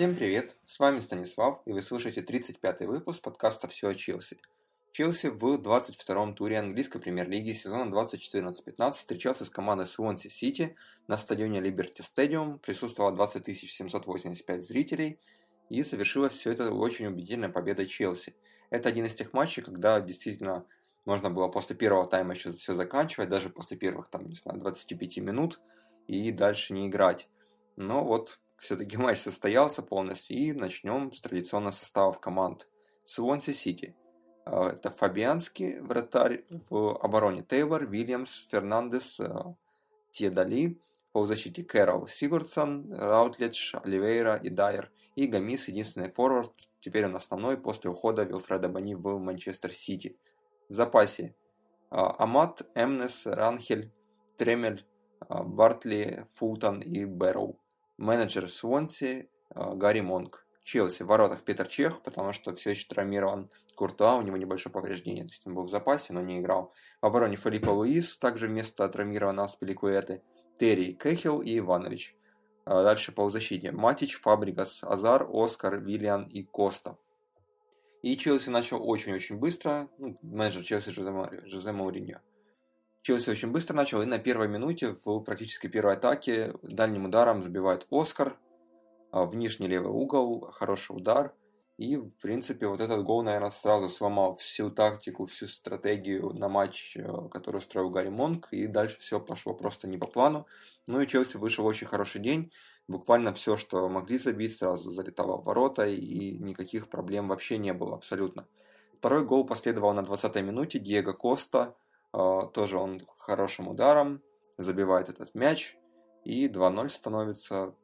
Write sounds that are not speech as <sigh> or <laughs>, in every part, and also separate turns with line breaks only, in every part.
Всем привет, с вами Станислав, и вы слушаете 35-й выпуск подкаста «Все о Челси». Челси в 22-м туре английской премьер-лиги сезона 2014-15 встречался с командой Суонси Сити на стадионе Liberty Stadium, присутствовало 20 785 зрителей, и совершилось все это очень убедительной победой Челси. Это один из тех матчей, когда действительно можно было после первого тайма еще все заканчивать, даже после первых, там, не знаю, 25 минут, и дальше не играть. Но вот все-таки <laughs> матч состоялся полностью, и начнем с традиционного состава команд. Суонси Сити. А, это Фабианский, вратарь в обороне Тейлор, Вильямс, Фернандес, а, Тьендалли, полузащита Кэрролл, Сигурдсон, Раутледж, Оливейра и Дайер. И Гомис, единственный форвард, теперь он основной после ухода Вилфреда Бони в Манчестер Сити. В запасе а, Амат, Эмнес, Ранхель, Тремель, Бартли, Фултон и Бэрроу. Менеджер Свонси Гарри Монк. Челси в воротах Питер Чех, потому что все еще травмирован Куртуа, у него небольшое повреждение, то есть он был в запасе, но не играл. В обороне Филиппа Луис, также вместо травмированного Спиликуэты, Терри, Кехил и Иванович. А дальше по защите. Матич, Фабригас, Азар, Оскар, Виллиан и Коста. И Челси начал очень-очень быстро. Ну, менеджер Челси Жозе, Жозе Мауриньо. Челси очень быстро начал, и на первой минуте в практически первой атаке дальним ударом забивает Оскар, а, в нижний левый угол, хороший удар. И, в принципе, вот этот гол, наверное, сразу сломал всю тактику, всю стратегию на матч, э, который строил Гарри Монк, и дальше все пошло просто не по плану. Ну и Челси вышел очень хороший день. Буквально все, что могли забить, сразу залетало в ворота, и никаких проблем вообще не было абсолютно. Второй гол последовал на 20-й минуте. Диего Коста, тоже он хорошим ударом, забивает этот мяч, и 2-0 становится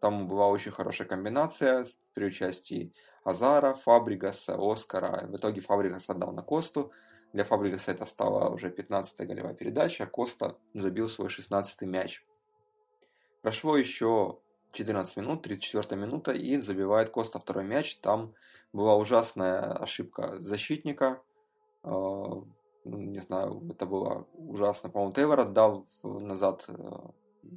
там была очень хорошая комбинация при участии Азара, Фабригаса, Оскара. В итоге Фабригас отдал на Косту. Для Фабригаса это стала уже 15-я голевая передача, а Коста забил свой 16-й мяч. Прошло еще 14 минут, 34 минута, и забивает Коста второй мяч. Там была ужасная ошибка защитника. Не знаю, это было ужасно. По-моему, Тейлор отдал назад э,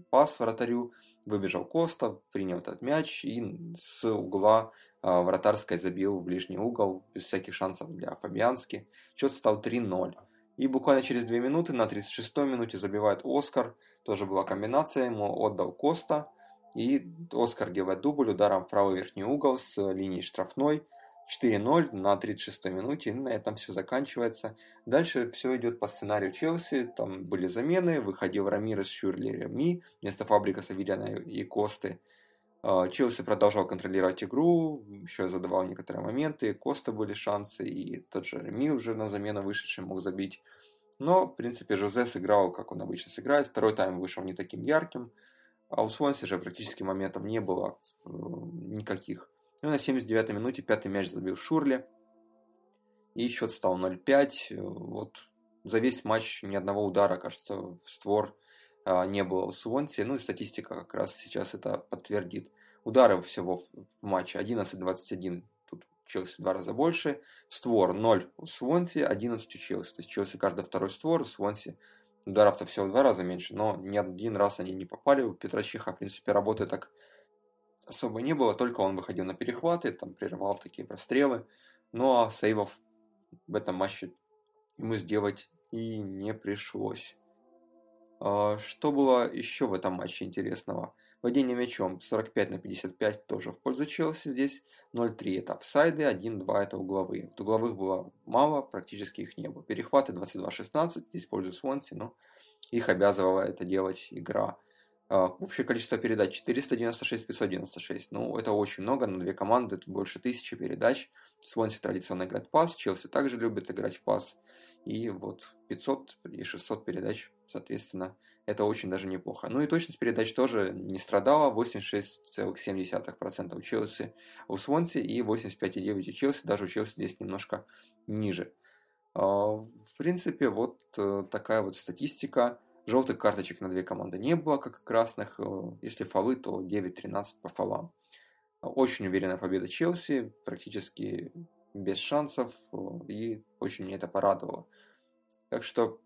пас вратарю, выбежал Коста, принял этот мяч и с угла э, вратарской забил в ближний угол, без всяких шансов для Фабиански. Счет стал 3-0. И буквально через 2 минуты, на 36-й минуте забивает Оскар, тоже была комбинация, ему отдал Коста. И Оскар делает дубль ударом в правый верхний угол с линии штрафной. 4-0 на 36-й минуте, и на этом все заканчивается. Дальше все идет по сценарию Челси, там были замены, выходил Рамирес, Шюрли, Реми, вместо Фабрика, Савильяна и Косты. А, Челси продолжал контролировать игру, еще задавал некоторые моменты, Коста были шансы, и тот же Реми уже на замену вышедший мог забить. Но, в принципе, Жозе сыграл, как он обычно сыграет. Второй тайм вышел не таким ярким. А у Свонси же практически моментов не было э, никаких. Ну, на 79-й минуте пятый мяч забил Шурли. И счет стал 0-5. Вот за весь матч ни одного удара, кажется, в створ а, не было у Свонси. Ну и статистика как раз сейчас это подтвердит. Удары всего в матче 11-21. Тут Челси два раза больше. Створ 0 у Свонси, 11 у Челси. То есть Челси каждый второй створ, у Свонси ударов-то всего в два раза меньше. Но ни один раз они не попали. У Петрощиха, в принципе, работает так особо не было, только он выходил на перехваты, там прерывал такие прострелы. Ну а сейвов в этом матче ему сделать и не пришлось. А, что было еще в этом матче интересного? Владение мячом 45 на 55 тоже в пользу Челси здесь. 0-3 это офсайды, 1-2 это угловые. Вот угловых было мало, практически их не было. Перехваты 22-16, здесь пользу Свонси, но их обязывала это делать игра. А, общее количество передач 496 596. Ну, это очень много на две команды, это больше тысячи передач. Свонси традиционно играет в пас, Челси также любит играть в пас. И вот 500 и 600 передач, соответственно, это очень даже неплохо. Ну и точность передач тоже не страдала, 86,7% у Челси у Свонси и 85,9% у Челси, даже у Челси здесь немножко ниже. А, в принципе, вот э, такая вот статистика. Желтых карточек на две команды не было, как и красных. Э, если фолы, то 9-13 по фолам. Очень уверенная победа Челси, практически без шансов, э, и очень мне это порадовало. Так что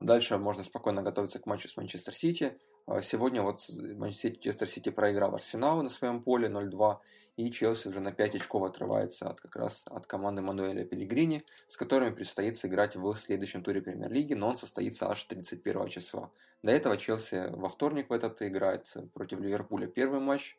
дальше можно спокойно готовиться к матчу с Манчестер Сити. А сегодня вот Манчестер Сити проиграл Арсеналу на своем поле 0-2, и Челси уже на 5 очков отрывается от, как раз от команды Мануэля Пелигрини, с которыми предстоит сыграть в следующем туре Премьер-лиги, но он состоится аж 31 числа. До этого Челси во вторник в этот играет против Ливерпуля первый матч,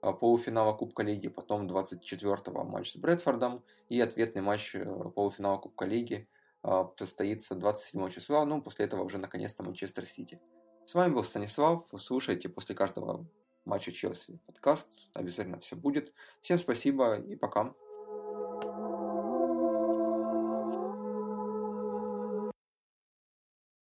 а, полуфинала Кубка Лиги, потом 24-го матч с Брэдфордом и ответный матч э, полуфинала Кубка Лиги а, состоится 27 числа, ну, после этого уже наконец-то Манчестер Сити. С вами был Станислав, слушайте после каждого матча Челси подкаст, обязательно все будет. Всем спасибо и пока.